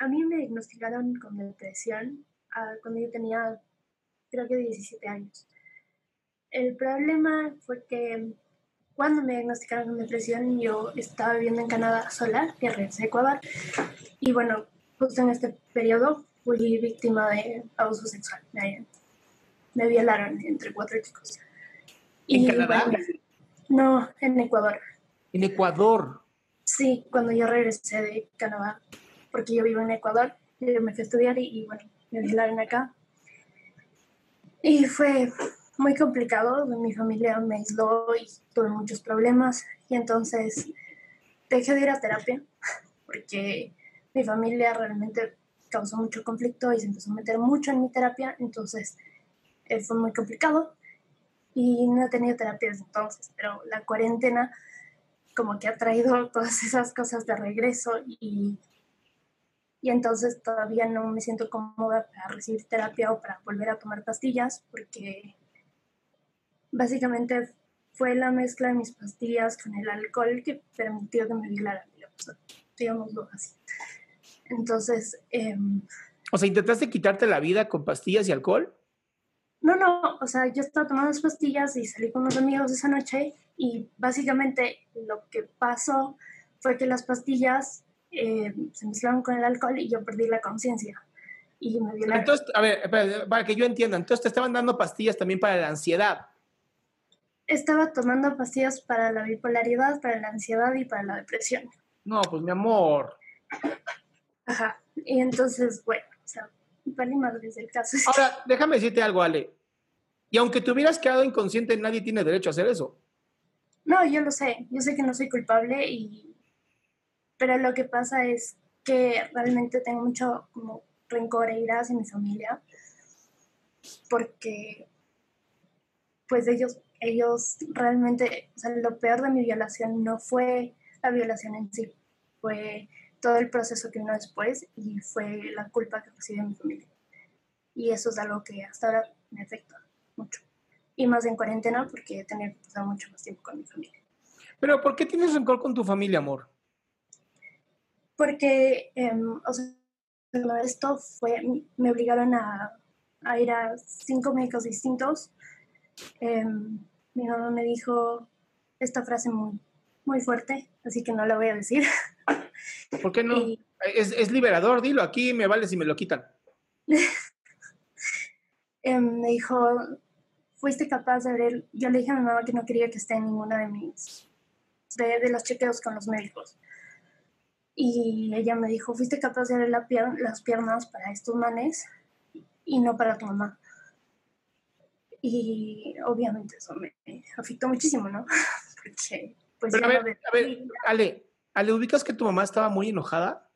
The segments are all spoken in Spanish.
a mí me diagnosticaron con depresión ah, cuando yo tenía, creo que 17 años. El problema fue que cuando me diagnosticaron con depresión, yo estaba viviendo en Canadá sola, que regresé a Ecuador. Y bueno, justo en este periodo fui víctima de abuso sexual. Me, me violaron entre cuatro chicos. ¿En Y, Canadá? bueno, no, en Ecuador. En Ecuador. Sí, cuando yo regresé de Canadá, porque yo vivo en Ecuador, yo me fui a estudiar y, bueno, me violaron acá. Y fue muy complicado, mi familia me aisló y tuve muchos problemas y entonces dejé de ir a terapia porque mi familia realmente causó mucho conflicto y se empezó a meter mucho en mi terapia, entonces eh, fue muy complicado y no he tenido terapia desde entonces, pero la cuarentena como que ha traído todas esas cosas de regreso y, y entonces todavía no me siento cómoda para recibir terapia o para volver a tomar pastillas porque básicamente fue la mezcla de mis pastillas con el alcohol que permitió que me digamos, digámoslo así. Entonces, em, O sea, ¿intentaste quitarte la vida con pastillas y alcohol? No, no, o sea, yo estaba tomando las pastillas y salí con unos amigos esa noche y básicamente lo que pasó fue que las pastillas eh, se mezclaron con el alcohol y yo perdí la conciencia y me violaron. Entonces, a ver, espera, para que yo entienda, entonces te estaban dando pastillas también para la ansiedad. Estaba tomando pastillas para la bipolaridad, para la ansiedad y para la depresión. No, pues mi amor. Ajá. Y entonces, bueno, o sea, vale madres el caso. es Ahora, déjame decirte algo, Ale. Y aunque te hubieras quedado inconsciente, nadie tiene derecho a hacer eso. No, yo lo sé, yo sé que no soy culpable y pero lo que pasa es que realmente tengo mucho rencor e ira hacia mi familia porque pues ellos ellos realmente, o sea, lo peor de mi violación no fue la violación en sí, fue todo el proceso que vino después y fue la culpa que recibe mi familia. Y eso es algo que hasta ahora me afecta mucho. Y más en cuarentena porque he tenido que pasar mucho más tiempo con mi familia. Pero ¿por qué tienes rencor con tu familia, amor? Porque, em, o sea, esto fue, me obligaron a, a ir a cinco médicos distintos. Em, mi mamá me dijo esta frase muy, muy fuerte, así que no la voy a decir. ¿Por qué no? Y- Es, es liberador, dilo. Aquí me vale si me lo quitan. Em, me dijo, fuiste capaz de ver, yo le dije a mi mamá que no quería que esté en ninguna de mis, de, de los chequeos con los médicos. Y ella me dijo, fuiste capaz de la pier- las piernas para estos manes y no para tu mamá. Y obviamente eso me afectó muchísimo, ¿no? Porque, pues Pero a ver, a ver, Ale, Ale, ¿ubicas que tu mamá estaba muy enojada?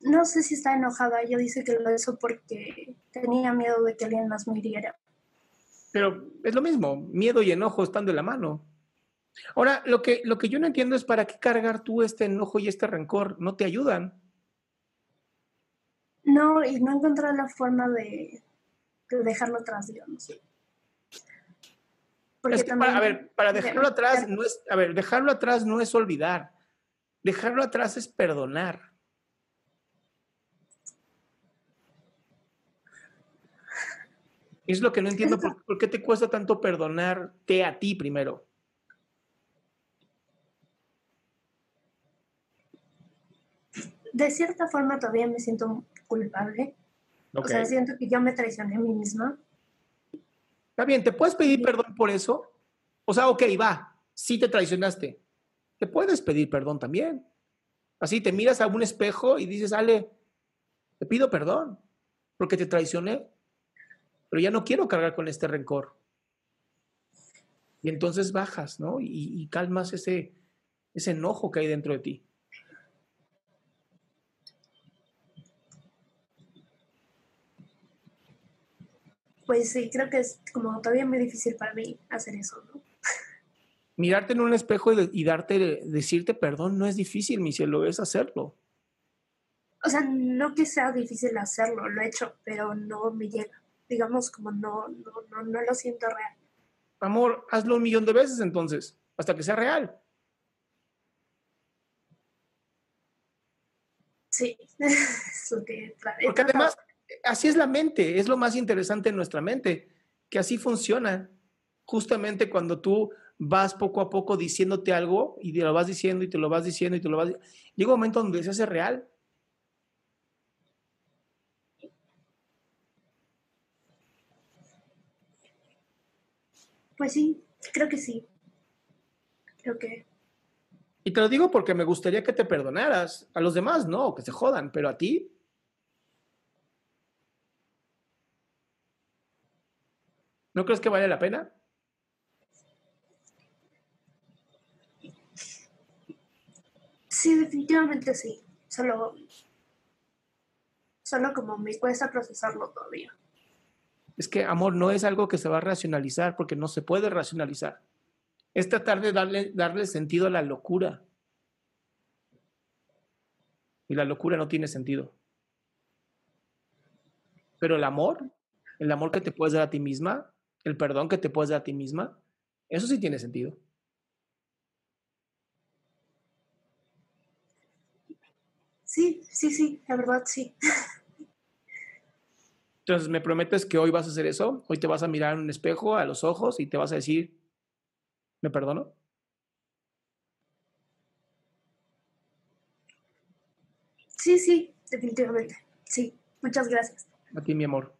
No sé si está enojada. Ella dice que lo hizo porque tenía miedo de que alguien más me hiriera. Pero es lo mismo, miedo y enojo están de la mano. Ahora, lo que, lo que yo no entiendo es para qué cargar tú este enojo y este rencor. No te ayudan. No, y no encontré la forma de, de dejarlo atrás, digamos. Porque es que para, a ver, para dejarlo atrás no es, a ver, dejarlo atrás no es olvidar. Dejarlo atrás es perdonar. Es lo que no entiendo, por, por, qué te cuesta tanto perdonarte a ti primero? De cierta forma todavía me siento culpable. O sea, siento que yo me traicioné a mí misma. Está bien, ¿te puedes pedir perdón por eso? O sea, ok, va, sí te traicionaste. Te puedes pedir perdón también. Así te miras a un espejo y dices, Ale, te pido perdón porque te traicioné, pero ya no quiero cargar con este rencor. Y entonces bajas, ¿no? Y, y calmas ese, ese enojo que hay dentro de ti. Pues sí, creo que es como todavía muy difícil para mí hacer eso, ¿no? Mirarte en un espejo y, darte, decirte perdón no es difícil, mi cielo, es hacerlo. O sea, no que sea difícil hacerlo, lo he hecho, pero no me llega. Digamos, como no, no, no, no lo siento real. Amor, hazlo un millón de veces entonces, hasta que sea real. Sí, es lo que... Porque además, así es la mente, es lo más interesante en nuestra mente, que así funciona. Justamente cuando tú vas poco a poco diciéndote algo y te lo vas diciendo y te lo vas diciendo y te lo vas llega un momento donde se hace real. Pues sí, creo que sí. Creo que. Y te lo digo porque me gustaría que te perdonaras. A los demás no, que se jodan, pero a ti ¿No crees que vale la pena? Sí, definitivamente sí. Solo, solo como me cuesta procesarlo todavía. Es que amor no es algo que se va a racionalizar porque no se puede racionalizar. Es tratar de darle, darle sentido a la locura. Y la locura no tiene sentido. Pero el amor, el amor que te puedes dar a ti misma, el perdón que te puedes dar a ti misma, eso sí tiene sentido. Sí, sí, sí, la verdad sí. Entonces, ¿me prometes que hoy vas a hacer eso? Hoy te vas a mirar en un espejo a los ojos y te vas a decir, ¿me perdono? Sí, sí, definitivamente. Sí, muchas gracias. A ti, mi amor.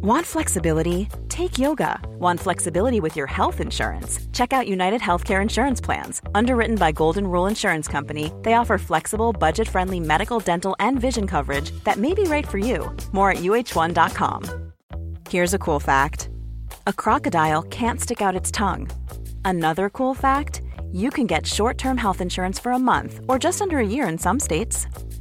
Want flexibility? Take yoga. Want flexibility with your health insurance? Check out United Healthcare Insurance Plans. Underwritten by Golden Rule Insurance Company, they offer flexible, budget friendly medical, dental, and vision coverage that may be right for you. More at uh1.com. Here's a cool fact a crocodile can't stick out its tongue. Another cool fact you can get short term health insurance for a month or just under a year in some states.